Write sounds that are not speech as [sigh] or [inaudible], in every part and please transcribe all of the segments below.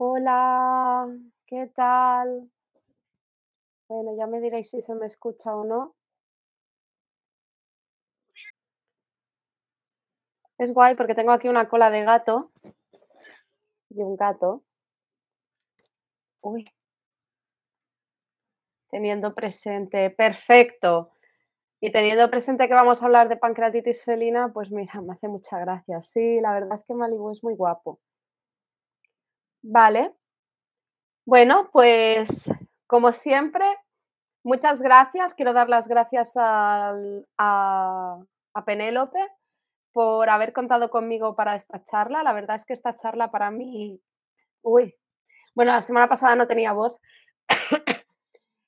Hola, ¿qué tal? Bueno, ya me diréis si se me escucha o no. Es guay porque tengo aquí una cola de gato y un gato. Uy. Teniendo presente, perfecto. Y teniendo presente que vamos a hablar de pancreatitis felina, pues mira, me hace mucha gracia. Sí, la verdad es que Malibu es muy guapo. Vale. Bueno, pues como siempre, muchas gracias. Quiero dar las gracias a, a Penélope por haber contado conmigo para esta charla. La verdad es que esta charla para mí, uy, bueno, la semana pasada no tenía voz. [coughs]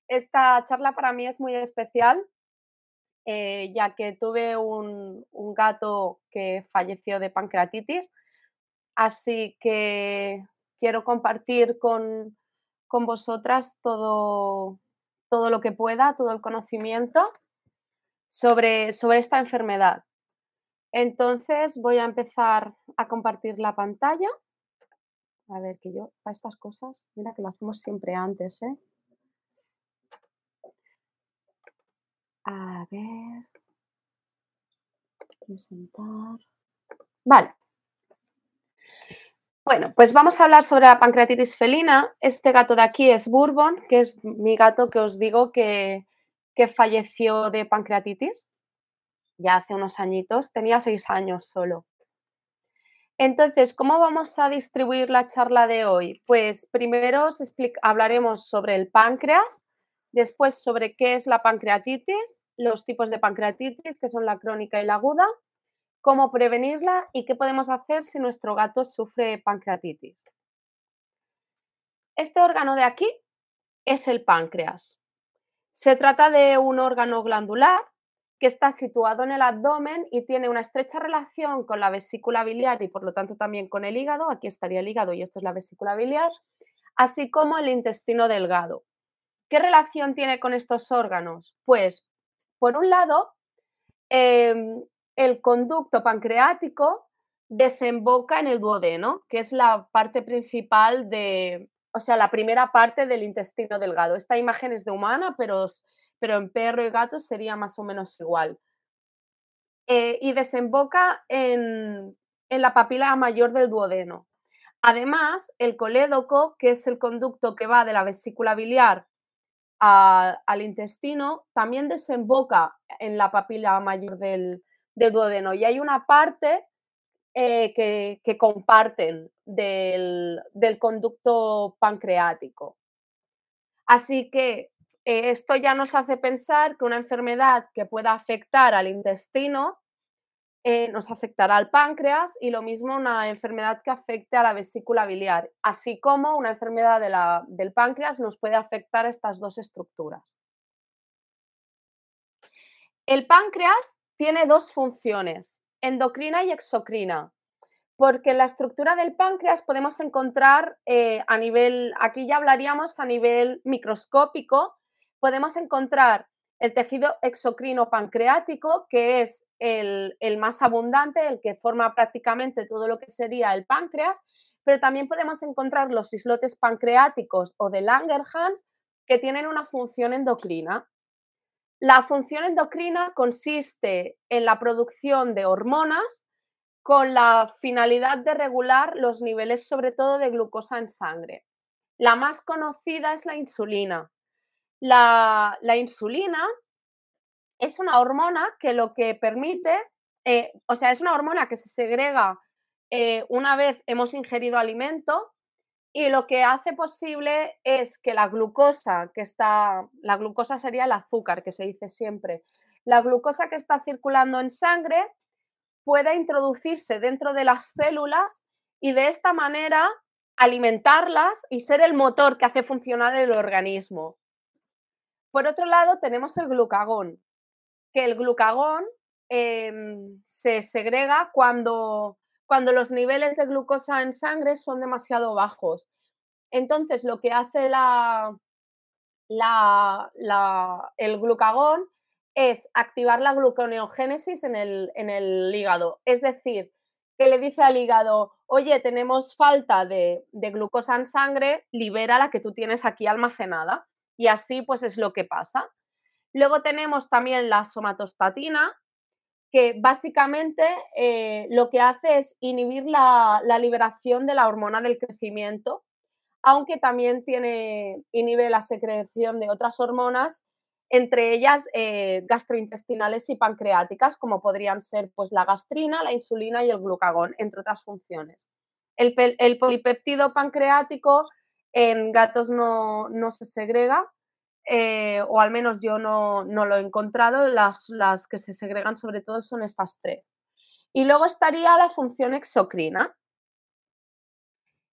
Esta charla para mí es muy especial, eh, ya que tuve un, un gato que falleció de pancreatitis, así que quiero compartir con, con vosotras todo, todo lo que pueda, todo el conocimiento sobre, sobre esta enfermedad. Entonces voy a empezar a compartir la pantalla. A ver, que yo para estas cosas, mira que lo hacemos siempre antes, ¿eh? A ver. Presentar. Vale. Bueno, pues vamos a hablar sobre la pancreatitis felina. Este gato de aquí es Bourbon, que es mi gato que os digo que, que falleció de pancreatitis ya hace unos añitos, tenía seis años solo. Entonces, ¿cómo vamos a distribuir la charla de hoy? Pues primero os hablaremos sobre el páncreas, después sobre qué es la pancreatitis, los tipos de pancreatitis, que son la crónica y la aguda, cómo prevenirla y qué podemos hacer si nuestro gato sufre pancreatitis. Este órgano de aquí es el páncreas. Se trata de un órgano glandular que está situado en el abdomen y tiene una estrecha relación con la vesícula biliar y por lo tanto también con el hígado. Aquí estaría el hígado y esto es la vesícula biliar, así como el intestino delgado. ¿Qué relación tiene con estos órganos? Pues, por un lado, em, el conducto pancreático desemboca en el duodeno, que es la parte principal de, o sea, la primera parte del intestino delgado. Esta imagen es de humana, pero pero en perro y gato sería más o menos igual. Eh, y desemboca en, la papila mayor del duodeno. Además, el colédoco, que es el conducto que va de la vesícula biliar al intestino, también desemboca en la papila mayor del, duodeno. Y hay una parte eh, que, comparten del, del, conducto pancreático. Así que eh, esto ya nos hace pensar que una enfermedad que pueda afectar al intestino eh, nos afectará al páncreas y lo mismo una enfermedad que afecte a la vesícula biliar, así como una enfermedad del páncreas nos puede afectar a estas dos estructuras. El páncreas tiene dos funciones, endocrina y exocrina, porque en la estructura del páncreas podemos encontrar eh, a nivel, aquí ya hablaríamos a nivel microscópico, podemos encontrar el tejido exocrino pancreático, que es el, más abundante, el que forma prácticamente todo lo que sería el páncreas, pero también podemos encontrar los islotes pancreáticos o de Langerhans que tienen una función endocrina. La función endocrina consiste en la producción de hormonas con la finalidad de regular los niveles sobre todo de glucosa en sangre. La más conocida es la insulina, la, insulina es una hormona que lo que permite, eh, o sea, es una hormona que se segrega eh, una vez hemos ingerido alimento y lo que hace posible es que la glucosa que está, la glucosa sería el azúcar que se dice siempre, la glucosa que está circulando en sangre pueda introducirse dentro de las células y de esta manera alimentarlas y ser el motor que hace funcionar el organismo. Por otro lado, tenemos el glucagón, que el glucagón em, se segrega cuando, cuando los niveles de glucosa en sangre son demasiado bajos. Entonces, lo que hace el glucagón es activar la gluconeogénesis en el, en el hígado. Es decir, que le dice al hígado, oye, tenemos falta de, de glucosa en sangre, libera la que tú tienes aquí almacenada. Y así pues es lo que pasa. Luego tenemos también la somatostatina, que básicamente eh, lo que hace es inhibir la, liberación de la hormona del crecimiento, aunque también tiene, inhibe la secreción de otras hormonas, entre ellas eh, gastrointestinales y pancreáticas, como podrían ser pues, la gastrina, la insulina y el glucagón, entre otras funciones. El, el polipéptido pancreático en gatos no, no se segrega, eh, o al menos yo no, lo he encontrado, las, las, que se segregan sobre todo son estas tres. Y luego estaría la función exocrina.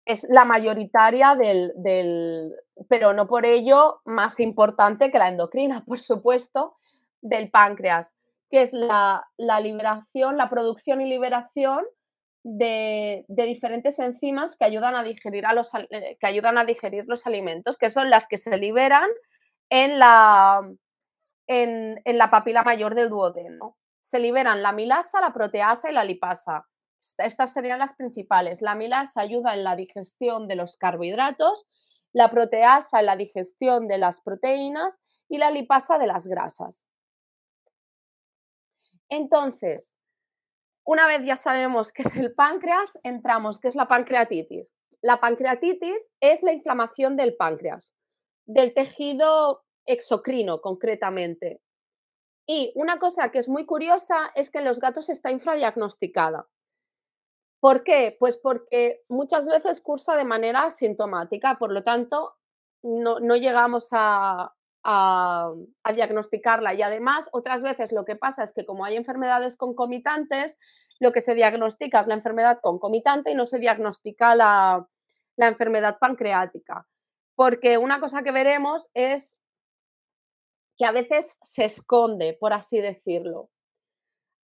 Es la mayoritaria del, del, pero no por ello más importante que la endocrina, [laughs] por supuesto, del páncreas, que es la, la liberación, la producción y liberación de, de, diferentes enzimas que ayudan, a digerir a los, eh, que ayudan a digerir los alimentos, que son las que se liberan en la, en, la papila mayor del duodeno. Se liberan la milasa, la proteasa y la lipasa. Estas serían las principales. La milasa ayuda en la digestión de los carbohidratos, la proteasa en la digestión de las proteínas y la lipasa de las grasas. Entonces, una vez ya sabemos qué es el páncreas, entramos, ¿qué es la pancreatitis? La pancreatitis es la inflamación del páncreas del tejido exocrino concretamente. Y una cosa que es muy curiosa es que en los gatos está infradiagnosticada. ¿Por qué? Pues porque muchas veces cursa de manera asintomática, por lo tanto, no, llegamos a, a, diagnosticarla. Y además, otras veces lo que pasa es que como hay enfermedades concomitantes, lo que se diagnostica es la enfermedad concomitante y no se diagnostica la enfermedad pancreática porque una cosa que veremos es que a veces se esconde, por así decirlo.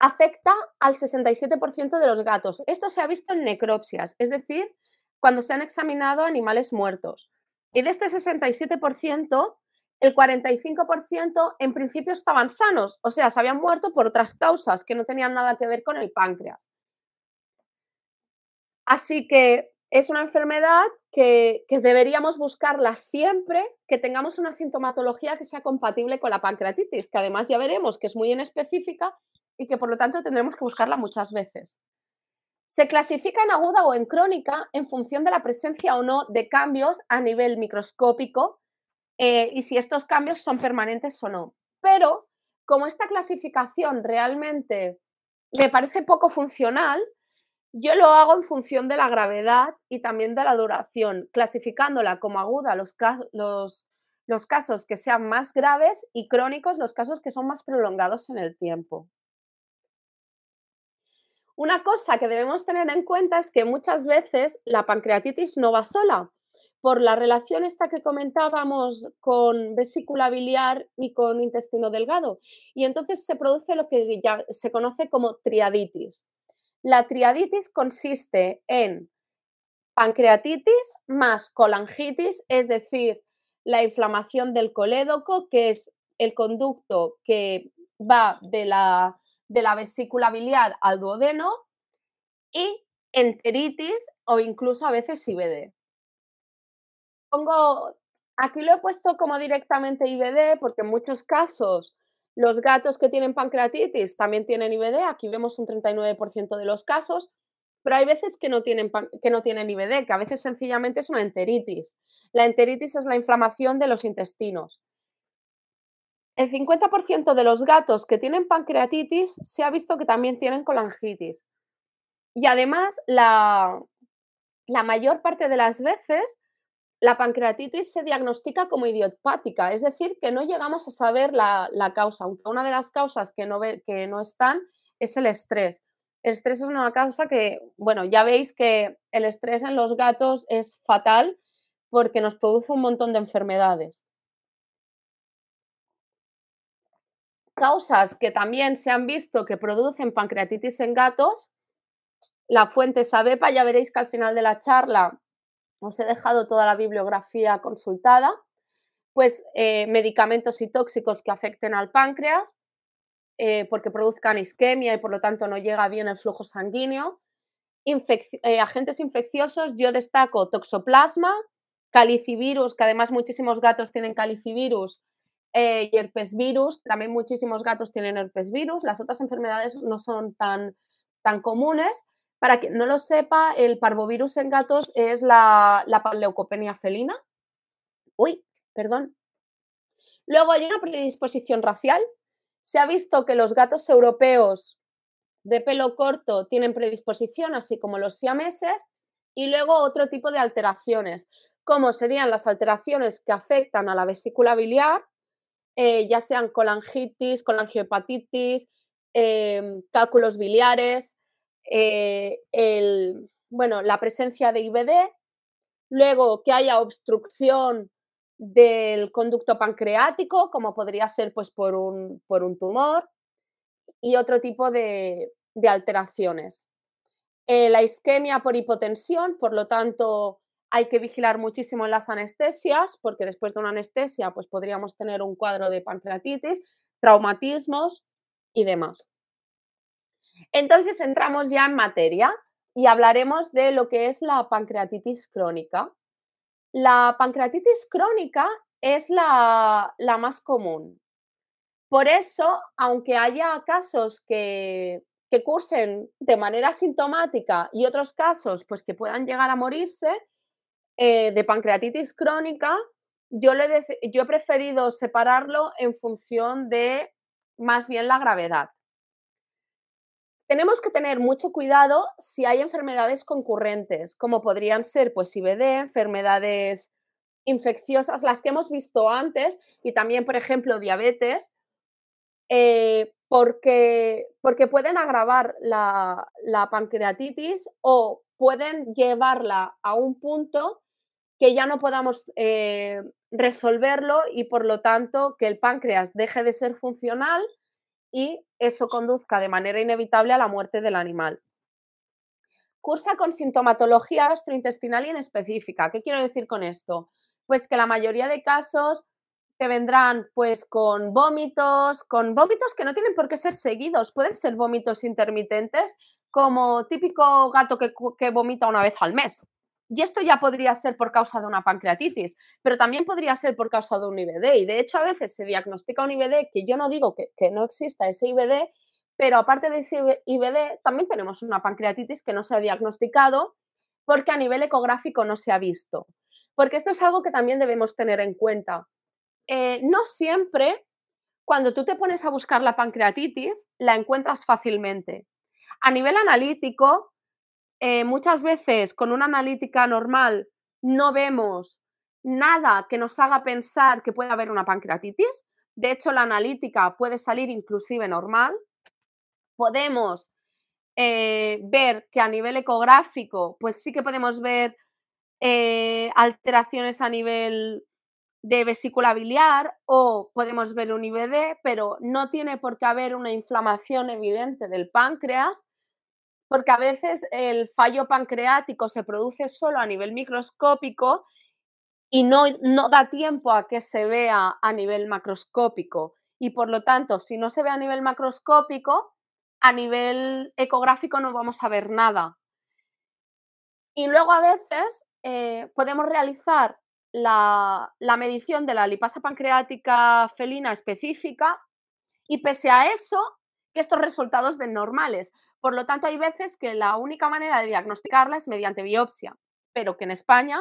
Afecta al 67% de los gatos. Esto se ha visto en necropsias, es decir, cuando se han examinado animales muertos. Y de este 67%, el 45% en principio estaban sanos, o sea, se habían muerto por otras causas que no tenían nada que ver con el páncreas. Así que es una enfermedad que, deberíamos buscarla siempre que tengamos una sintomatología que sea compatible con la pancreatitis, que además ya veremos que es muy inespecífica y que por lo tanto tendremos que buscarla muchas veces. Se clasifica en aguda o en crónica en función de la presencia o no de cambios a nivel microscópico eh, y si estos cambios son permanentes o no. Pero como esta clasificación realmente me parece poco funcional, yo lo hago en función de la gravedad y también de la duración, clasificándola como aguda los, casos que sean más graves y crónicos los casos que son más prolongados en el tiempo. Una cosa que debemos tener en cuenta es que muchas veces la pancreatitis no va sola, por la relación esta que comentábamos con vesícula biliar y con intestino delgado. Y entonces se produce lo que ya se conoce como triaditis. La triaditis consiste en pancreatitis más colangitis, es decir, la inflamación del colédoco, que es el conducto que va de la, de la vesícula biliar al duodeno, y enteritis o incluso a veces IBD. Pongo, aquí lo he puesto como directamente IBD porque en muchos casos los gatos que tienen pancreatitis también tienen IBD, aquí vemos un 39% de los casos, pero hay veces que no, tienen, que no tienen IBD, que a veces sencillamente es una enteritis. La enteritis es la inflamación de los intestinos. El 50% de los gatos que tienen pancreatitis se ha visto que también tienen colangitis. Y además, la, la mayor parte de las veces la pancreatitis se diagnostica como idiopática, es decir, que no llegamos a saber la, causa, aunque una de las causas que no, que no están es el estrés. El estrés es una causa que, bueno, ya veis que el estrés en los gatos es fatal porque nos produce un montón de enfermedades. Causas que también se han visto que producen pancreatitis en gatos. La fuente es ABEPA, ya veréis que al final de la charla os he dejado toda la bibliografía consultada, pues eh, medicamentos y tóxicos que afecten al páncreas, eh, porque produzcan isquemia y por lo tanto no llega bien el flujo sanguíneo, eh, agentes infecciosos, yo destaco toxoplasma, calicivirus, que además muchísimos gatos tienen calicivirus, y herpesvirus, también muchísimos gatos tienen herpesvirus. Las otras enfermedades no son tan, tan comunes. Para quien no lo sepa, el parvovirus en gatos es la, la panleucopenia felina. Uy, perdón. Luego hay una predisposición racial. Se ha visto que los gatos europeos de pelo corto tienen predisposición, así como los siameses, y luego otro tipo de alteraciones, como serían las alteraciones que afectan a la vesícula biliar, eh, ya sean colangitis, colangiohepatitis, em, cálculos biliares, eh, bueno, la presencia de IBD, luego que haya obstrucción del conducto pancreático, como podría ser pues, por, un, por un tumor, y otro tipo de, alteraciones. Eh, la isquemia por hipotensión, por lo tanto, hay que vigilar muchísimo las anestesias, porque después de una anestesia pues podríamos tener un cuadro de pancreatitis, traumatismos y demás. Entonces entramos ya en materia y hablaremos de lo que es la pancreatitis crónica. La pancreatitis crónica es la, más común. Por eso, aunque haya casos que, cursen de manera sintomática y otros casos pues que puedan llegar a morirse, eh, de pancreatitis crónica, yo he preferido separarlo en función de más bien la gravedad. Tenemos que tener mucho cuidado si hay enfermedades concurrentes, como podrían ser pues IBD, enfermedades infecciosas, las que hemos visto antes, y también, por ejemplo, diabetes, eh, porque, porque, pueden agravar la, la, pancreatitis o pueden llevarla a un punto que ya no podamos eh, resolverlo y por lo tanto que el páncreas deje de ser funcional y eso conduzca de manera inevitable a la muerte del animal. Cursa con sintomatología gastrointestinal y en específica. ¿Qué quiero decir con esto? Pues que la mayoría de casos te vendrán pues con vómitos, con vómitos que no tienen por qué ser seguidos, pueden ser vómitos intermitentes como típico gato que, que vomita una vez al mes. Y esto ya podría ser por causa de una pancreatitis, pero también podría ser por causa de un IBD. Y de hecho a veces se diagnostica un IBD, que yo no digo que, no exista ese IBD, pero aparte de ese IBD también tenemos una pancreatitis que no se ha diagnosticado porque a nivel ecográfico no se ha visto. Porque esto es algo que también debemos tener en cuenta. Eh, no siempre, cuando tú te pones a buscar la pancreatitis, la encuentras fácilmente. A nivel analítico, eh, muchas veces con una analítica normal no vemos nada que nos haga pensar que puede haber una pancreatitis. De hecho, la analítica puede salir inclusive normal. Podemos eh, ver que a nivel ecográfico, pues sí que podemos ver eh, alteraciones a nivel de vesícula biliar o podemos ver un IBD, pero no tiene por qué haber una inflamación evidente del páncreas porque a veces el fallo pancreático se produce solo a nivel microscópico y no, no da tiempo a que se vea a nivel macroscópico. Y por lo tanto, si no se ve a nivel macroscópico, a nivel ecográfico no vamos a ver nada. Y luego a veces eh, podemos realizar la, la, medición de la lipasa pancreática felina específica y pese a eso, estos resultados den normales. Por lo tanto, hay veces que la única manera de diagnosticarla es mediante biopsia, pero que en España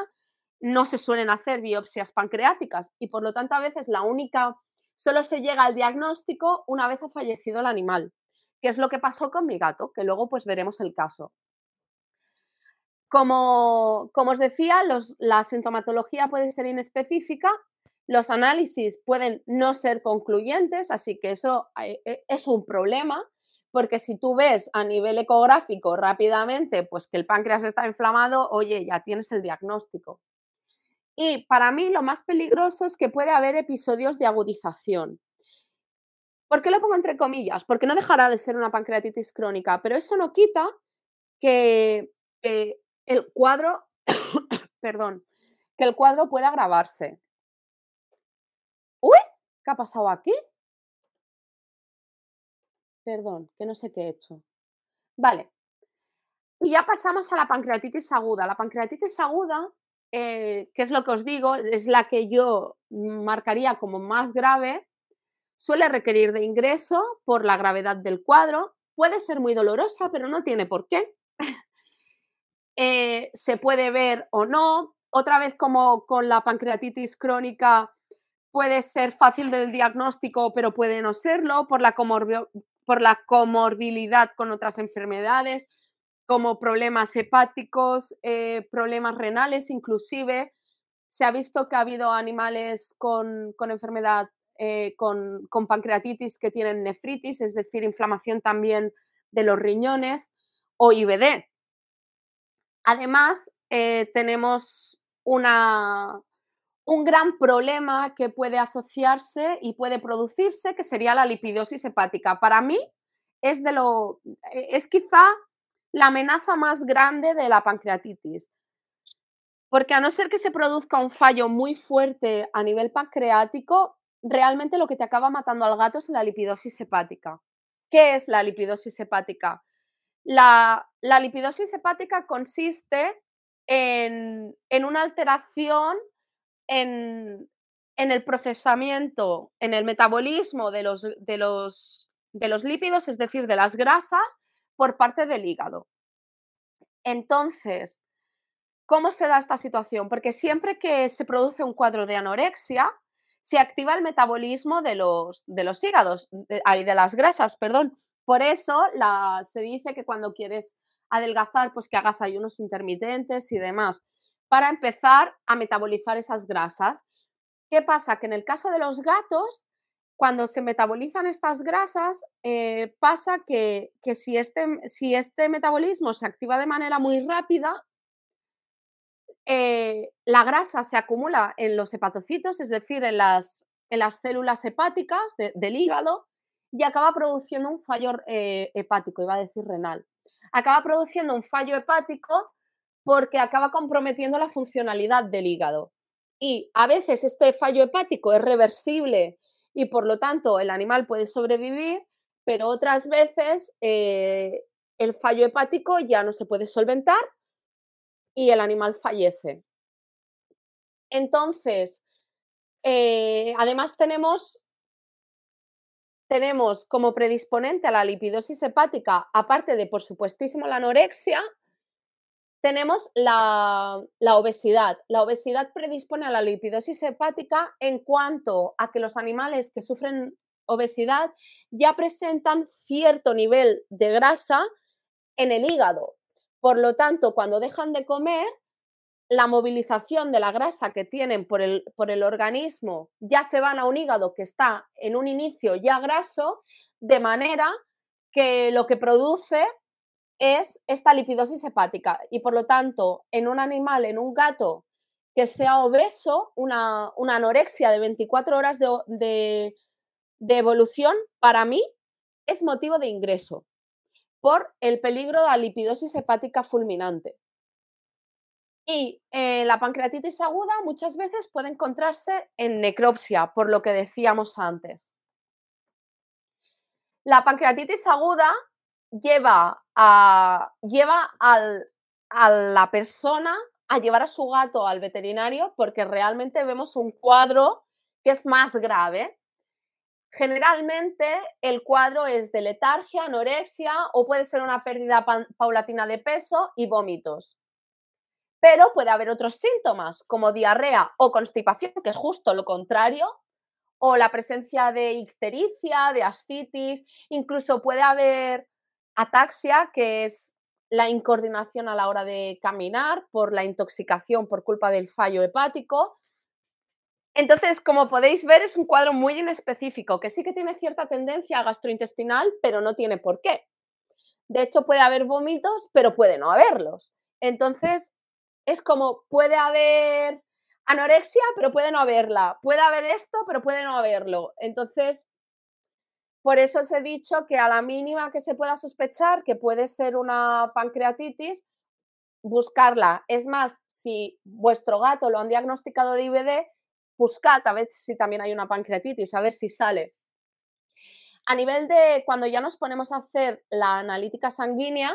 no se suelen hacer biopsias pancreáticas y por lo tanto a veces la única, solo se llega al diagnóstico una vez ha fallecido el animal, que es lo que pasó con mi gato, que luego pues veremos el caso. Como, como os decía, la sintomatología puede ser inespecífica, los análisis pueden no ser concluyentes, así que eso eh, eh, es un problema porque si tú ves a nivel ecográfico rápidamente pues que el páncreas está inflamado, oye, ya tienes el diagnóstico. Y para mí lo más peligroso es que puede haber episodios de agudización. ¿Por qué lo pongo entre comillas? Porque no dejará de ser una pancreatitis crónica, pero eso no quita que, el cuadro, [coughs] perdón, que el cuadro pueda agravarse. ¿qué ha pasado aquí? Perdón, que no sé qué he hecho. Vale. Y ya pasamos a la pancreatitis aguda. La pancreatitis aguda, eh, que es lo que os digo, es la que yo marcaría como más grave, suele requerir de ingreso por la gravedad del cuadro, puede ser muy dolorosa, pero no tiene por qué. Eh, se puede ver o no. Otra vez como con la pancreatitis crónica, puede ser fácil del diagnóstico, pero puede no serlo por la, por la comorbilidad con otras enfermedades, como problemas hepáticos, eh, problemas renales inclusive. Se ha visto que ha habido animales con, enfermedad, eh, con, con, pancreatitis que tienen nefritis, es decir, inflamación también de los riñones o IBD. Además, eh, tenemos una, un gran problema que puede asociarse y puede producirse, que sería la lipidosis hepática. Para mí es, de lo, es quizá la amenaza más grande de la pancreatitis. Porque a no ser que se produzca un fallo muy fuerte a nivel pancreático, realmente lo que te acaba matando al gato es la lipidosis hepática. ¿Qué es la lipidosis hepática? La, lipidosis hepática consiste en, una alteración en, el procesamiento, en el metabolismo de los, de, los, de los lípidos, es decir, de las grasas, por parte del hígado. Entonces, ¿cómo se da esta situación? Porque siempre que se produce un cuadro de anorexia, se activa el metabolismo de los, de los hígados, de, de las grasas, perdón. Por eso se dice que cuando quieres adelgazar, pues que hagas ayunos intermitentes y demás, para empezar a metabolizar esas grasas. ¿Qué pasa? Que en el caso de los gatos, cuando se metabolizan estas grasas, eh, pasa que, si, este, si, este, metabolismo se activa de manera muy rápida, eh, la grasa se acumula en los hepatocitos, es decir, en las, en las células hepáticas del hígado, y acaba produciendo un fallo eh, hepático, iba a decir renal. Acaba produciendo un fallo hepático porque acaba comprometiendo la funcionalidad del hígado. Y a veces este fallo hepático es reversible y por lo tanto el animal puede sobrevivir, pero otras veces eh, el fallo hepático ya no se puede solventar y el animal fallece. Entonces, eh, además tenemos, tenemos como predisponente a la lipidosis hepática, aparte de por supuestísimo la anorexia, tenemos la, obesidad. La obesidad predispone a la lipidosis hepática en cuanto a que los animales que sufren obesidad ya presentan cierto nivel de grasa en el hígado. Por lo tanto, cuando dejan de comer, la movilización de la grasa que tienen por el, por el organismo ya se van a un hígado que está en un inicio ya graso, de manera que lo que produce es esta lipidosis hepática y por lo tanto en un animal, en un gato que sea obeso, una, anorexia de 24 horas de, evolución, para mí es motivo de ingreso por el peligro de la lipidosis hepática fulminante. Y eh, la pancreatitis aguda muchas veces puede encontrarse en necropsia, por lo que decíamos antes. La pancreatitis aguda lleva a, lleva a la persona a llevar a su gato al veterinario porque realmente vemos un cuadro que es más grave. Generalmente el cuadro es de letargia, anorexia o puede ser una pérdida paulatina de peso y vómitos. Pero puede haber otros síntomas como diarrea o constipación, que es justo lo contrario, o la presencia de ictericia, de ascitis, incluso puede haber Ataxia, que es la incoordinación a la hora de caminar por la intoxicación por culpa del fallo hepático. Entonces, como podéis ver, es un cuadro muy inespecífico, que sí que tiene cierta tendencia gastrointestinal, pero no tiene por qué. De hecho, puede haber vómitos, pero puede no haberlos. Entonces, es como puede haber anorexia, pero puede no haberla. Puede haber esto, pero puede no haberlo. Entonces, por eso os he dicho que a la mínima que se pueda sospechar que puede ser una pancreatitis, buscarla. Es más, si vuestro gato lo han diagnosticado de IBD, buscad a ver si también hay una pancreatitis, a ver si sale. A nivel de cuando ya nos ponemos a hacer la analítica sanguínea,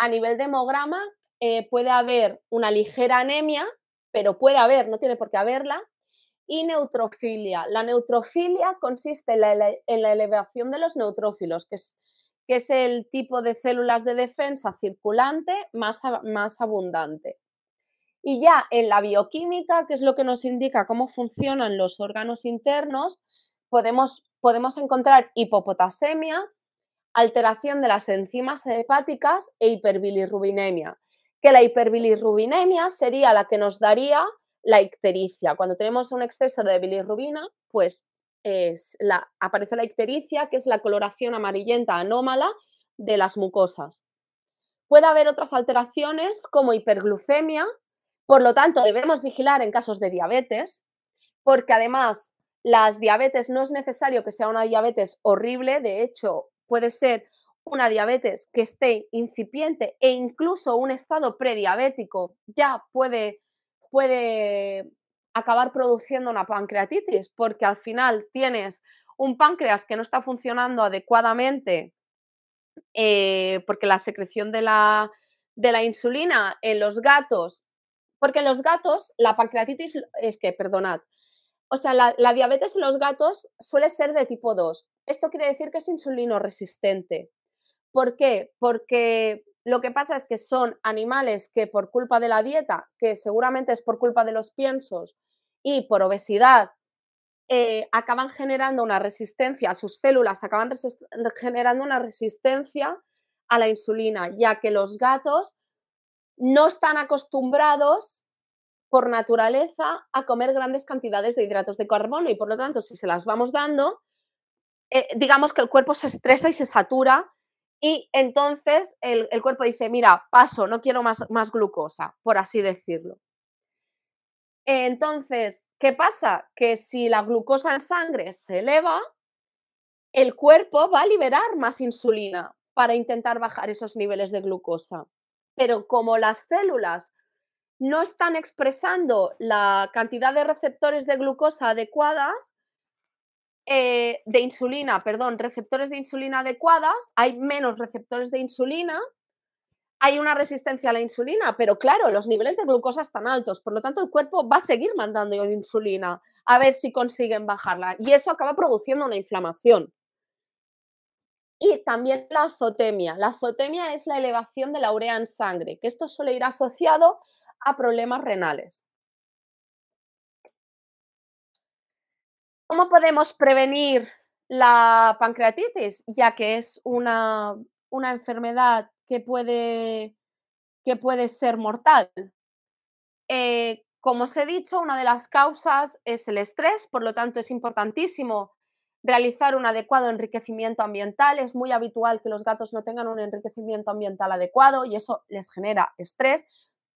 a nivel de hemograma eh, puede haber una ligera anemia, pero puede haber, no tiene por qué haberla, y neutrofilia. La neutrofilia consiste en la, elevación de los neutrófilos, que es, que es, el tipo de células de defensa circulante más, más abundante. Y ya en la bioquímica, que es lo que nos indica cómo funcionan los órganos internos, podemos, podemos encontrar hipopotasemia, alteración de las enzimas hepáticas e hiperbilirrubinemia, que la hiperbilirrubinemia sería la que nos daría la ictericia. Cuando tenemos un exceso de bilirrubina, pues es la, aparece la ictericia, que es la coloración amarillenta anómala de las mucosas. Puede haber otras alteraciones como hiperglucemia, por lo tanto debemos vigilar en casos de diabetes, porque además las diabetes no es necesario que sea una diabetes horrible, de hecho puede ser una diabetes que esté incipiente e incluso un estado prediabético ya puede puede acabar produciendo una pancreatitis, porque al final tienes un páncreas que no está funcionando adecuadamente, eh, porque la secreción de la, de la insulina en los gatos, porque en los gatos la pancreatitis es que, perdonad, o sea, la, la, diabetes en los gatos suele ser de tipo 2. Esto quiere decir que es insulino resistente. ¿Por qué? Porque lo que pasa es que son animales que por culpa de la dieta, que seguramente es por culpa de los piensos y por obesidad, eh, acaban generando una resistencia, sus células acaban generando una resistencia a la insulina, ya que los gatos no están acostumbrados por naturaleza a comer grandes cantidades de hidratos de carbono y por lo tanto si se las vamos dando, eh, digamos que el cuerpo se estresa y se satura y entonces el, cuerpo dice, mira, paso, no quiero más, más glucosa, por así decirlo. Entonces, ¿qué pasa? Que si la glucosa en sangre se eleva, el cuerpo va a liberar más insulina para intentar bajar esos niveles de glucosa. Pero como las células no están expresando la cantidad de receptores de glucosa adecuadas, eh, de insulina, perdón, receptores de insulina adecuadas, hay menos receptores de insulina, hay una resistencia a la insulina, pero claro, los niveles de glucosa están altos, por lo tanto el cuerpo va a seguir mandando insulina a ver si consiguen bajarla y eso acaba produciendo una inflamación. Y también la azotemia. La azotemia es la elevación de la urea en sangre, que esto suele ir asociado a problemas renales. ¿Cómo podemos prevenir la pancreatitis? Ya que es una, enfermedad que puede, que puede ser mortal. Eh, como os he dicho, una de las causas es el estrés, por lo tanto es importantísimo realizar un adecuado enriquecimiento ambiental. Es muy habitual que los gatos no tengan un enriquecimiento ambiental adecuado y eso les genera estrés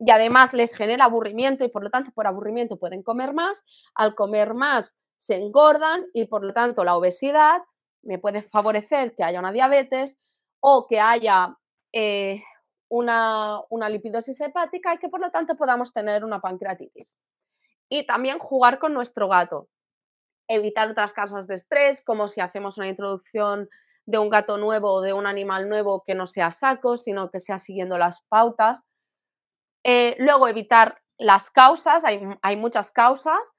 y además les genera aburrimiento y por lo tanto por aburrimiento pueden comer más. Al comer más se engordan y por lo tanto la obesidad me puede favorecer que haya una diabetes o que haya eh, una, una, lipidosis hepática y que por lo tanto podamos tener una pancreatitis. Y también jugar con nuestro gato. Evitar otras causas de estrés, como si hacemos una introducción de un gato nuevo o de un animal nuevo que no sea saco, sino que sea siguiendo las pautas. Eh, luego evitar las causas, hay, hay muchas causas,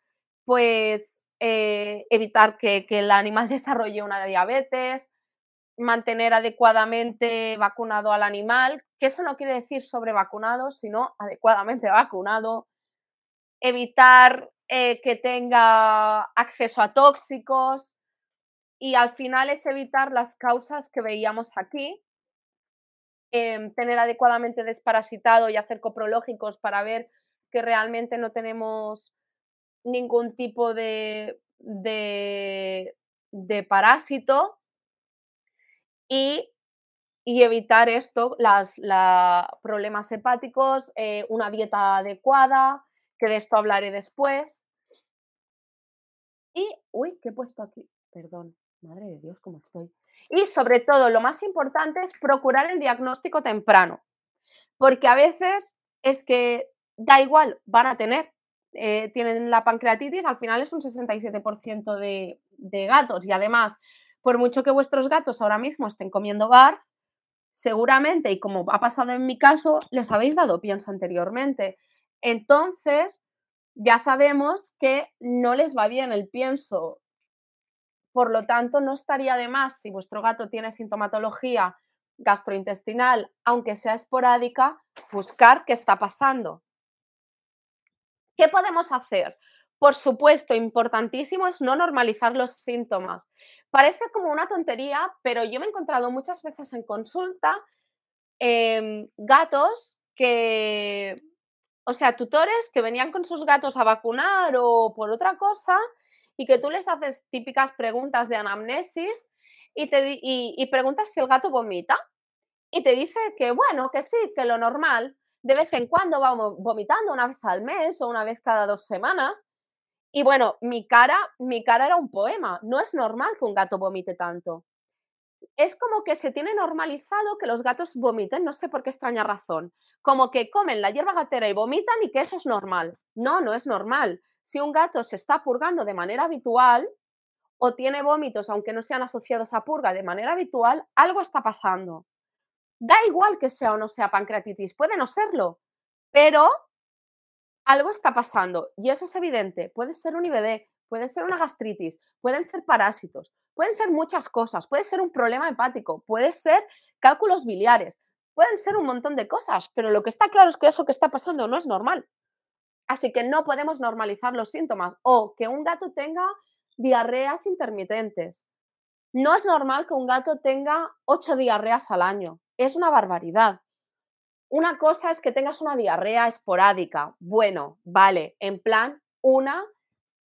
pues eh, evitar que, el animal [laughs] desarrolle una diabetes, mantener adecuadamente vacunado al animal, que eso no quiere decir sobre vacunado, sino adecuadamente vacunado, evitar eh, que tenga acceso a tóxicos y al final es evitar las causas que veíamos aquí, em, tener adecuadamente desparasitado y hacer coprológicos para ver que realmente no tenemos ningún tipo de, de, parásito y, evitar esto, los problemas hepáticos, eh, una dieta adecuada, que de esto hablaré después. Y, uy, ¿qué he puesto aquí? Perdón, madre de Dios, ¿cómo estoy? Y sobre todo, lo más importante es procurar el diagnóstico temprano, porque a veces es que da igual, van a tener, eh, tienen la pancreatitis, al final es un 67% de, de gatos y además, por mucho que vuestros gatos ahora mismo estén comiendo bar, seguramente, y como ha pasado en mi caso, les habéis dado pienso anteriormente. Entonces, ya sabemos que no les va bien el pienso. Por lo tanto, no estaría de más si vuestro gato tiene sintomatología gastrointestinal, aunque sea esporádica, buscar qué está pasando. ¿Qué podemos hacer? Por supuesto, importantísimo es no normalizar los síntomas. Parece como una tontería, pero yo me he encontrado muchas veces en consulta em, gatos que, o sea, tutores que venían con sus gatos a vacunar o por otra cosa y que tú les haces típicas preguntas de anamnesis y, te, y preguntas si el gato vomita y te dice que bueno, que sí, que lo normal, de vez en cuando va vomitando una vez al mes o una vez cada dos semanas. Y bueno, mi cara, mi cara era un poema. No es normal que un gato vomite tanto. Es como que se tiene normalizado que los gatos vomiten, no sé por qué extraña razón. Como que comen la hierba gatera y vomitan y que eso es normal. No, no es normal. Si un gato se está purgando de manera habitual o tiene vómitos, aunque no sean asociados a purga de manera habitual, algo está pasando. Da igual que sea o no sea pancreatitis, puede no serlo, pero algo está pasando y eso es evidente. Puede ser un IBD, puede ser una gastritis, pueden ser parásitos, pueden ser muchas cosas, puede ser un problema hepático, puede ser cálculos biliares, pueden ser un montón de cosas, pero lo que está claro es que eso que está pasando no es normal. Así que no podemos normalizar los síntomas o que un gato tenga diarreas intermitentes. No es normal que un gato tenga ocho diarreas al año es una barbaridad. Una cosa es que tengas una diarrea esporádica. Bueno, vale, en plan, una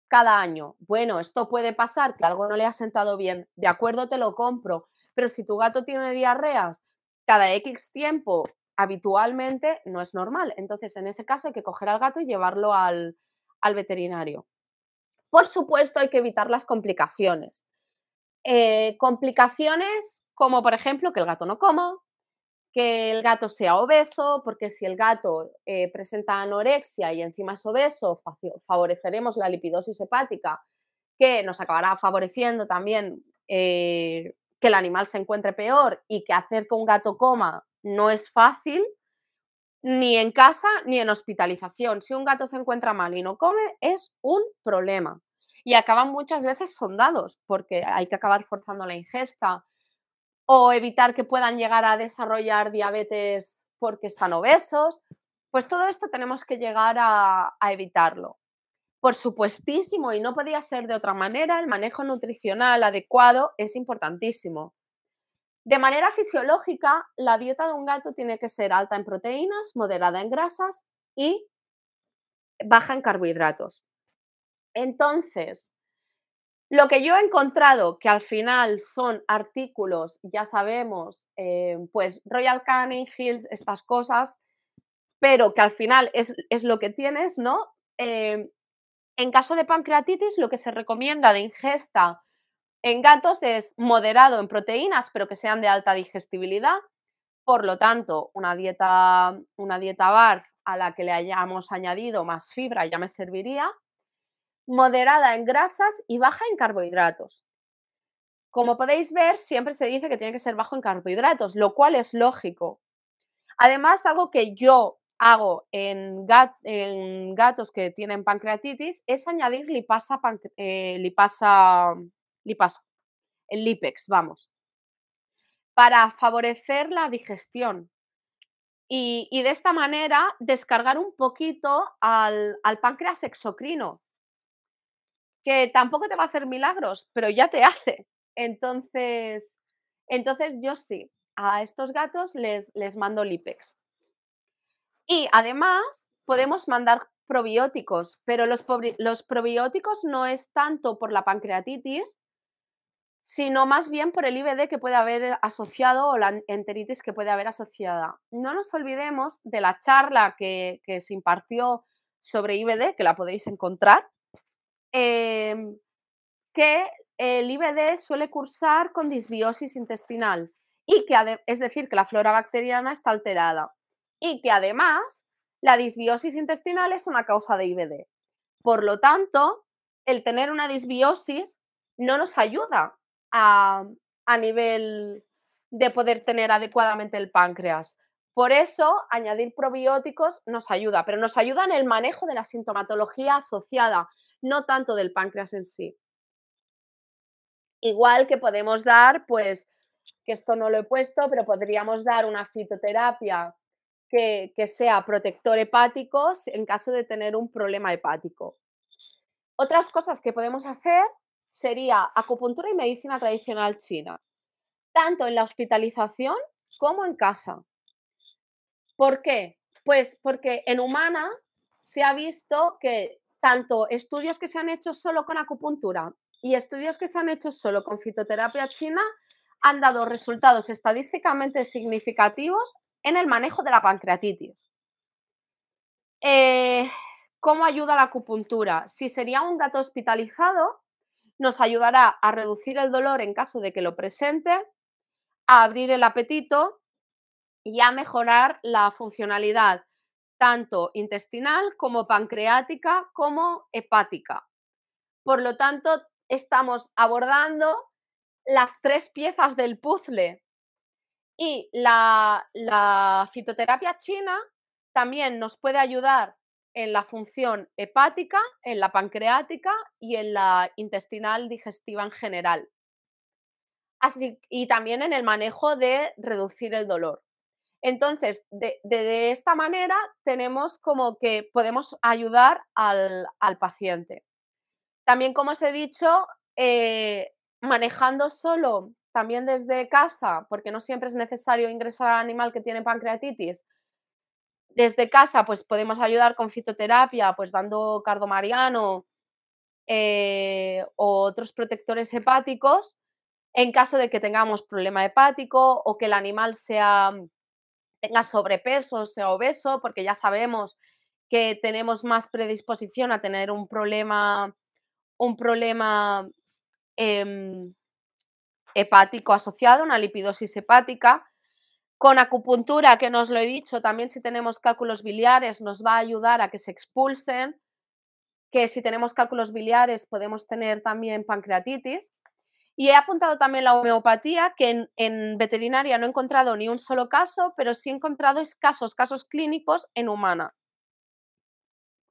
cada año. Bueno, esto puede pasar, que algo no le ha sentado bien. De acuerdo, te lo compro. Pero si tu gato tiene diarreas cada X tiempo, habitualmente no es normal. Entonces, en ese caso hay que coger al gato y llevarlo al, al veterinario. Por supuesto, hay que evitar las complicaciones. Eh, complicaciones como, por ejemplo, que el gato no coma, que el gato sea obeso, porque si el gato eh, presenta anorexia y encima es obeso, favoreceremos la lipidosis hepática, que nos acabará favoreciendo también eh, que el animal se encuentre peor y que hacer que un gato coma no es fácil, ni en casa ni en hospitalización. Si un gato se encuentra mal y no come, es un problema. Y acaban muchas veces sondados, porque hay que acabar forzando la ingesta, o evitar que puedan llegar a desarrollar diabetes porque están obesos, pues todo esto tenemos que llegar a, evitarlo. Por supuestísimo, y no podía ser de otra manera, el manejo nutricional adecuado es importantísimo. De manera fisiológica, la dieta de un gato tiene que ser alta en proteínas, moderada en grasas y baja en carbohidratos. Entonces, lo que yo he encontrado, que al final son artículos, ya sabemos, eh, pues Royal Canin, Hills, estas cosas, pero que al final es, lo que tienes, ¿no? Eh, en caso de pancreatitis, lo que se recomienda de ingesta en gatos es moderado en proteínas, pero que sean de alta digestibilidad. Por lo tanto, una dieta, una dieta BARF a la que le hayamos añadido más fibra ya me serviría moderada en grasas y baja en carbohidratos. Como podéis ver, siempre se dice que tiene que ser bajo en carbohidratos, lo cual es lógico. Además, algo que yo hago en, gatos que tienen pancreatitis es añadir lipasa, eh, lipasa, lipasa, el lipex, vamos, para favorecer la digestión. Y, de esta manera descargar un poquito al, al páncreas exocrino, que tampoco te va a hacer milagros, pero ya te [laughs] hace. Entonces, entonces yo sí, a estos gatos les, les mando Lipex. Y además podemos mandar probióticos, pero los, los probióticos no es tanto por la pancreatitis, sino más bien por el IBD que puede haber asociado o la enteritis que puede haber asociada. No nos olvidemos de la charla que, que se impartió sobre IBD, que la podéis encontrar, Em, que el IBD suele cursar con disbiosis intestinal y que, es decir, que la flora bacteriana está alterada y que además la disbiosis intestinal es una causa de IBD. Por lo tanto, el tener una disbiosis no nos ayuda a, a nivel de poder tener adecuadamente el páncreas. Por eso, añadir probióticos nos ayuda, pero nos ayuda en el manejo de la sintomatología asociada, no tanto del páncreas en sí. Igual que podemos dar, pues, que esto no lo he puesto, pero podríamos dar una fitoterapia que, sea protector hepático en caso de tener un problema hepático. Otras cosas que podemos hacer sería acupuntura y medicina tradicional china, tanto en la hospitalización como en casa. ¿Por qué? Pues porque en humana se ha visto que tanto estudios que se han hecho solo con acupuntura y estudios que se han hecho solo con fitoterapia china han dado resultados estadísticamente significativos en el manejo de la pancreatitis. Eh, ¿Cómo ayuda la acupuntura? Si sería un gato hospitalizado, nos ayudará a reducir el dolor en caso de que lo presente, a abrir el apetito y a mejorar la funcionalidad tanto intestinal como pancreática como hepática. Por lo tanto, estamos abordando las tres piezas del puzzle y la, la fitoterapia china también nos puede ayudar en la función hepática, en la pancreática y en la intestinal digestiva en general. Así, y también en el manejo de reducir el dolor. Entonces, de, esta manera tenemos como que podemos ayudar al, paciente. También, como os he dicho, eh, manejando solo, también desde casa, porque no siempre es necesario ingresar al animal que tiene pancreatitis. Desde casa, pues podemos ayudar con fitoterapia, pues dando cardomariano eh, o otros protectores hepáticos en caso de que tengamos problema hepático o que el animal sea tenga sobrepeso, sea obeso, porque ya sabemos que tenemos más predisposición a tener un problema, un problema em, hepático asociado, una lipidosis hepática. Con acupuntura, que nos lo he dicho, también si tenemos cálculos biliares nos va a ayudar a que se expulsen, que si tenemos cálculos biliares podemos tener también pancreatitis. Y he apuntado también la homeopatía, que en, veterinaria no he encontrado ni un solo caso, pero sí he encontrado escasos casos clínicos en humana.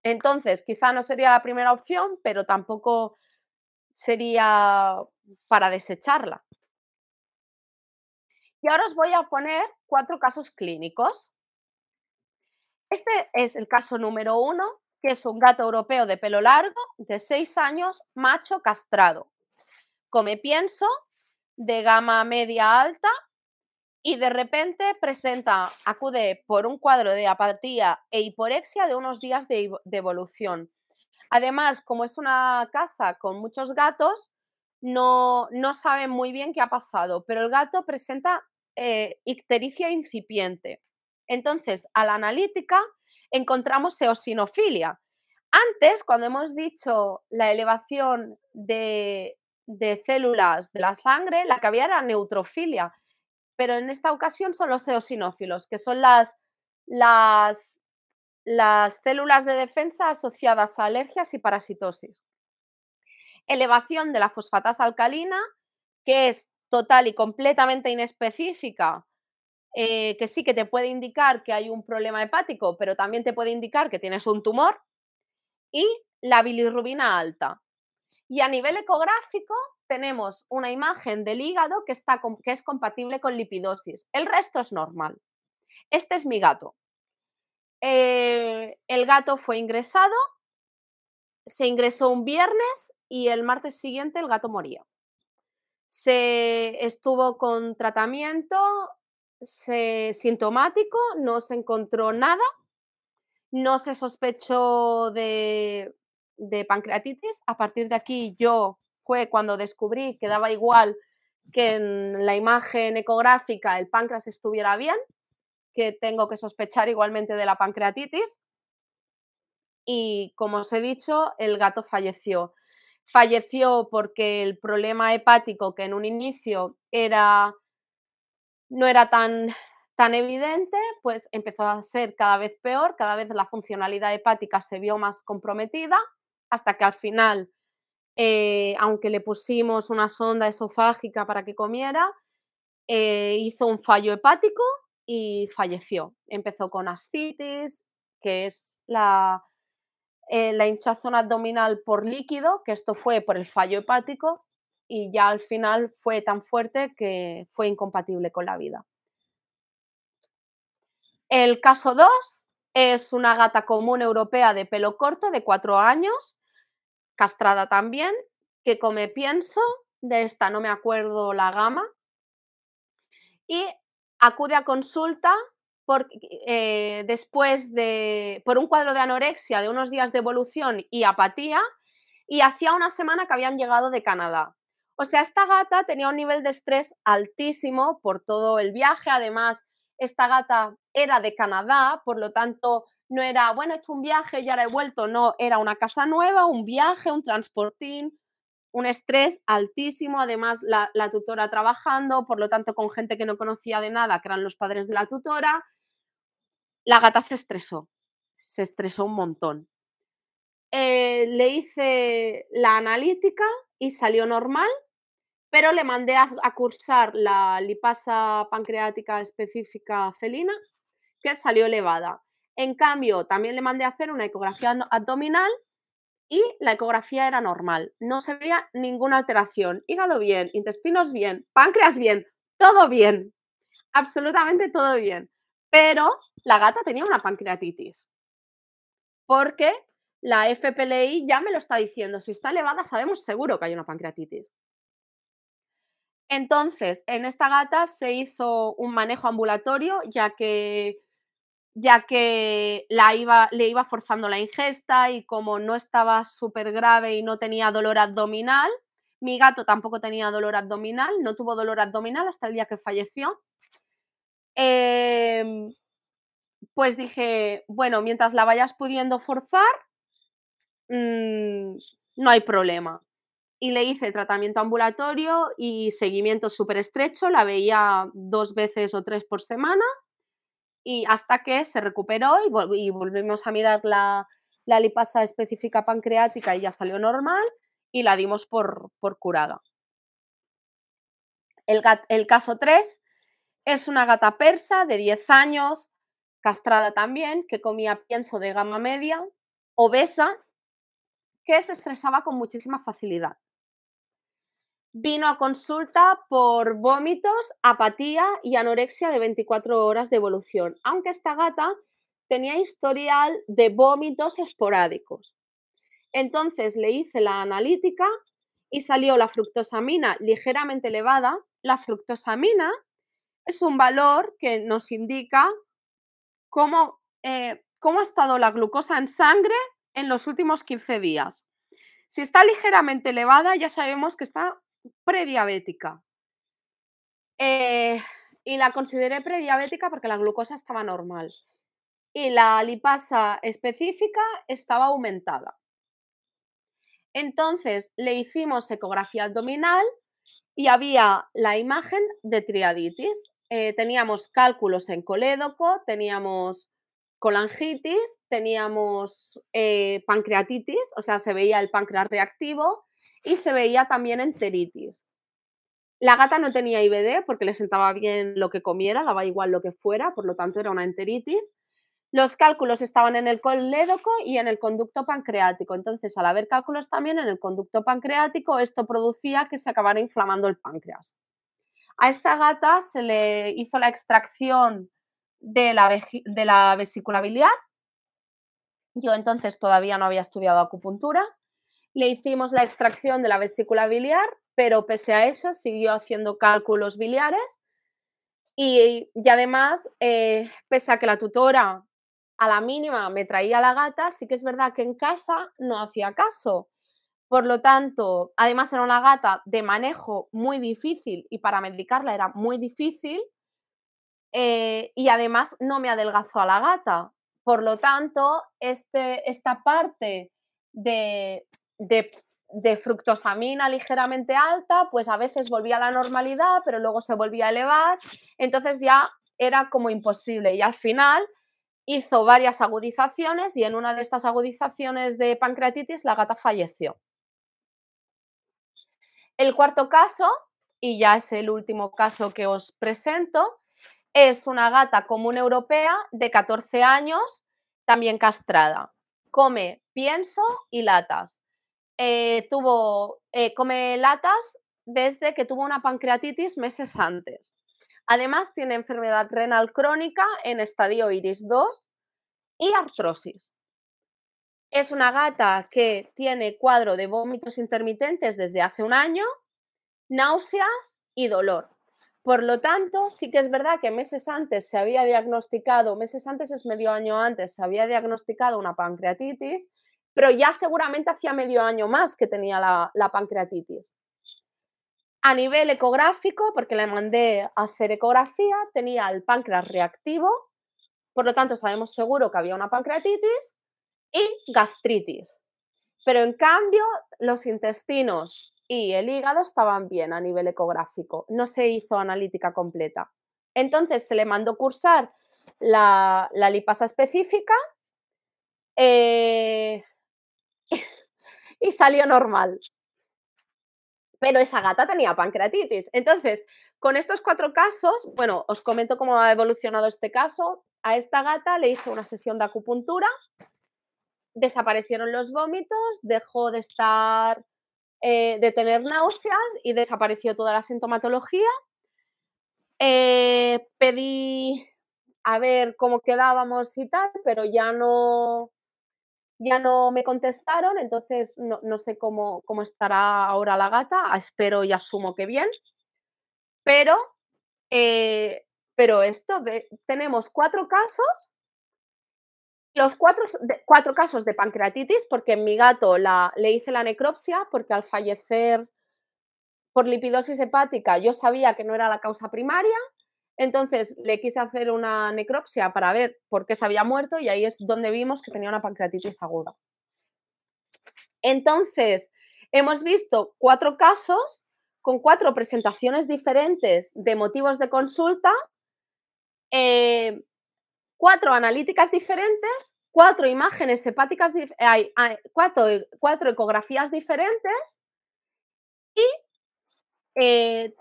Entonces, quizá no sería la primera opción, pero tampoco sería para desecharla. Y ahora os voy a poner cuatro casos clínicos. Este es el caso número uno, que es un gato europeo de pelo largo, de seis años, macho castrado come pienso de gama media alta y de repente presenta, acude por un cuadro de apatía e hiporexia de unos días de, evolución. Además, como es una casa con muchos gatos, no, no saben muy bien qué ha pasado, pero el gato presenta eh, ictericia incipiente. Entonces, a la analítica encontramos eosinofilia. Antes, cuando hemos dicho la elevación de de células de la sangre, la que había era neutrofilia, pero en esta ocasión son los eosinófilos, que son las, las, las células de defensa asociadas a alergias y parasitosis. Elevación de la fosfatasa alcalina, que es total y completamente inespecífica, eh, que sí que te puede indicar que hay un problema hepático, pero también te puede indicar que tienes un tumor, y la bilirrubina alta, y a nivel ecográfico tenemos una imagen del hígado que, está, que es compatible con lipidosis. El resto es normal. Este es mi gato. Eh, el gato fue ingresado, se ingresó un viernes y el martes siguiente el gato moría. Se estuvo con tratamiento sintomático, no se encontró nada, no se sospechó de de pancreatitis. A partir de aquí yo fue cuando descubrí que daba igual que en la imagen ecográfica el páncreas estuviera bien, que tengo que sospechar igualmente de la pancreatitis. Y como os he dicho, el gato falleció. Falleció porque el problema hepático que en un inicio era no era tan tan evidente, pues empezó a ser cada vez peor, cada vez la funcionalidad hepática se vio más comprometida hasta que al final, eh, aunque le pusimos una sonda esofágica para que comiera, eh, hizo un fallo hepático y falleció. Empezó con ascitis, que es la, eh, la hinchazón abdominal por líquido, que esto fue por el fallo hepático, y ya al final fue tan fuerte que fue incompatible con la vida. El caso 2 es una gata común europea de pelo corto de cuatro años, castrada también, que come pienso, de esta no me acuerdo la gama, y acude a consulta por, eh, después de, por un cuadro de anorexia, de unos días de evolución y apatía, y hacía una semana que habían llegado de Canadá. O sea, esta gata tenía un nivel de estrés altísimo por todo el viaje. Además, esta gata era de Canadá, por lo tanto, no era, bueno, he hecho un viaje y ahora he vuelto. No, era una casa nueva, un viaje, un transportín, un estrés altísimo, además la, tutora trabajando, por lo tanto con gente que no conocía de nada, que eran los padres de la tutora. La gata se estresó, se estresó un montón. Eh, le hice la analítica y salió normal, pero le mandé a, a, cursar la lipasa pancreática específica felina, que salió elevada. En cambio, también le mandé a hacer una ecografía abdominal y la ecografía era normal, no se veía ninguna alteración, hígado bien, intestinos bien, páncreas bien, todo bien, absolutamente todo bien. Pero la gata tenía una pancreatitis, porque la FPLI ya me lo está diciendo, si está elevada sabemos seguro que hay una pancreatitis. Entonces, en esta gata se hizo un manejo ambulatorio, ya que ya que la iba, le iba forzando la ingesta y como no estaba súper grave y no tenía dolor abdominal, mi gato tampoco tenía dolor abdominal, no tuvo dolor abdominal hasta el día que falleció. Em, pues dije, bueno, mientras la vayas pudiendo forzar, mm, no hay problema. Y le hice tratamiento ambulatorio y seguimiento súper estrecho, la veía dos veces o tres por semana y hasta que se recuperó y, volvimos a mirar la, lipasa específica pancreática y ya salió normal y la dimos por, curada. El, el, caso 3 es una gata persa de 10 años, castrada también, que comía pienso de gama media, obesa, que se estresaba con muchísima facilidad vino a consulta por vómitos, apatía y anorexia de 24 horas de evolución, aunque esta gata tenía historial de vómitos esporádicos. Entonces le hice la analítica y salió la fructosamina ligeramente elevada. La fructosamina es un valor que nos indica cómo, eh, cómo ha estado la glucosa en sangre en los últimos 15 días. Si está ligeramente elevada, ya sabemos que está prediabética. Eh, y la consideré prediabética porque la glucosa estaba normal. Y la lipasa específica estaba aumentada. Entonces le hicimos ecografía abdominal y había la imagen de triaditis. Eh, teníamos cálculos en colédoco, teníamos colangitis, teníamos eh, pancreatitis, o sea, se veía el páncreas reactivo y se veía también enteritis. La gata no tenía IBD porque le sentaba bien lo que comiera, daba igual lo que fuera, por lo tanto era una enteritis. Los cálculos estaban en el colédoco y en el conducto pancreático. Entonces, al haber cálculos también en el conducto pancreático, esto producía que se acabara inflamando el páncreas. A esta gata se le hizo la extracción de la, de la vesícula biliar. Yo entonces todavía no había estudiado acupuntura le hicimos la extracción de la vesícula biliar, pero pese a eso siguió haciendo cálculos biliares y, además, eh, pese a que la tutora a la mínima me traía la gata, sí que es verdad que en casa no hacía caso. Por lo tanto, además era una gata de manejo muy difícil y para medicarla era muy difícil. Eh, y además no me adelgazó a la gata. Por lo tanto, este, esta parte de de, fructosamina ligeramente alta, pues a veces volvía a la normalidad, pero luego se volvía a elevar, entonces ya era como imposible y al final hizo varias agudizaciones y en una de estas agudizaciones de pancreatitis la gata falleció. El cuarto caso y ya es el último caso que os presento, es una gata común europea de 14 años, también castrada. Come pienso y latas. Eh, tuvo, eh, come latas desde que tuvo una pancreatitis meses antes. Además, tiene enfermedad renal crónica en estadio iris 2 y artrosis. Es una gata que tiene cuadro de vómitos intermitentes desde hace un año, náuseas y dolor. Por lo tanto, sí que es verdad que meses antes se había diagnosticado, meses antes es medio año antes, se había diagnosticado una pancreatitis, pero ya seguramente hacía medio año más que tenía la, pancreatitis. A nivel ecográfico, porque le mandé a hacer ecografía, tenía el páncreas reactivo, por lo tanto sabemos seguro que había una pancreatitis y gastritis. Pero en cambio, los intestinos y el hígado estaban bien a nivel ecográfico, no se hizo analítica completa. Entonces se le mandó cursar la, lipasa específica eh, [laughs] y salió normal pero esa gata tenía pancreatitis. Entonces, con estos cuatro casos, bueno, os comento cómo ha evolucionado este caso. A esta gata le hice una sesión de acupuntura, desaparecieron los vómitos, dejó de estar, eh, de tener náuseas y desapareció toda la sintomatología. Eh, pedí a ver cómo quedábamos y tal, pero ya no, ya no me contestaron, entonces no, sé cómo, cómo, estará ahora la gata, espero y asumo que bien. Pero, eh, pero esto, tenemos cuatro casos, los cuatro, cuatro casos de pancreatitis, porque en mi gato la, le hice la necropsia, porque al fallecer por lipidosis hepática yo sabía que no era la causa primaria, entonces le quise hacer una necropsia para ver por qué se había muerto y ahí es donde vimos que tenía una pancreatitis aguda. Entonces, hemos visto cuatro casos con cuatro presentaciones diferentes de motivos de consulta, eh, cuatro analíticas diferentes, cuatro imágenes hepáticas, hay, cuatro, cuatro, ecografías diferentes y eh,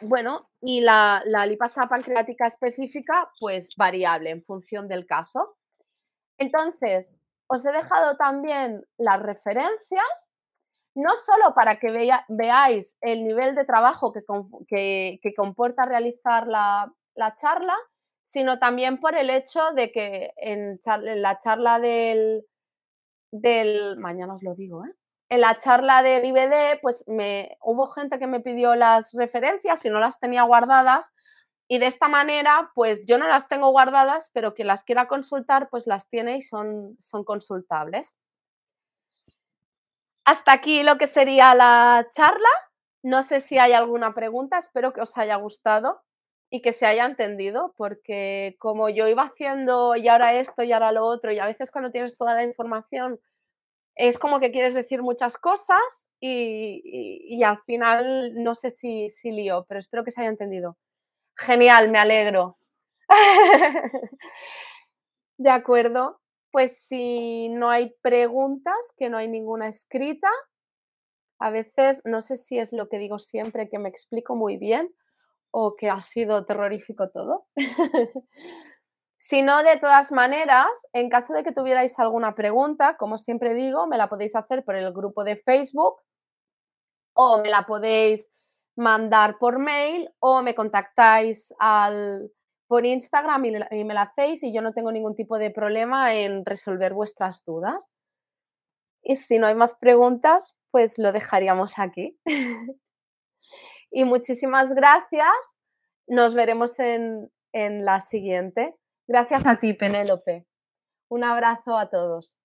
bueno, y la, lipasa pancreática específica, pues variable en función del caso. Entonces, os he dejado también las referencias, no solo para que veáis el nivel de trabajo que, comporta realizar la, charla, sino también por el hecho de que en, la charla del, del, mañana os lo digo, ¿eh? En la charla del IBD, pues me, hubo gente que me pidió las referencias y no las tenía guardadas. Y de esta manera, pues yo no las tengo guardadas, pero quien las quiera consultar, pues las tiene y son, son consultables. Hasta aquí lo que sería la charla. No sé si hay alguna pregunta, espero que os haya gustado y que se haya entendido, porque como yo iba haciendo y ahora esto y ahora lo otro, y a veces cuando tienes toda la información es como que quieres decir muchas cosas y, al final no sé si, si lío, pero espero que se haya entendido. Genial, me alegro. [laughs] de acuerdo, pues si no hay preguntas, que no hay ninguna escrita, a veces no sé si es lo que digo siempre, que me explico muy bien o que ha sido terrorífico todo. [laughs] Si no, de todas maneras, en caso de que tuvierais alguna pregunta, como siempre digo, me la podéis hacer por el grupo de Facebook o me la podéis mandar por mail o me contactáis al, por Instagram y, me la hacéis y yo no tengo ningún tipo de problema en resolver vuestras dudas. Y si no hay más preguntas, pues lo dejaríamos aquí. [laughs] y muchísimas gracias. Nos veremos en, en la siguiente. Gracias a ti, Penélope. Un abrazo a todos.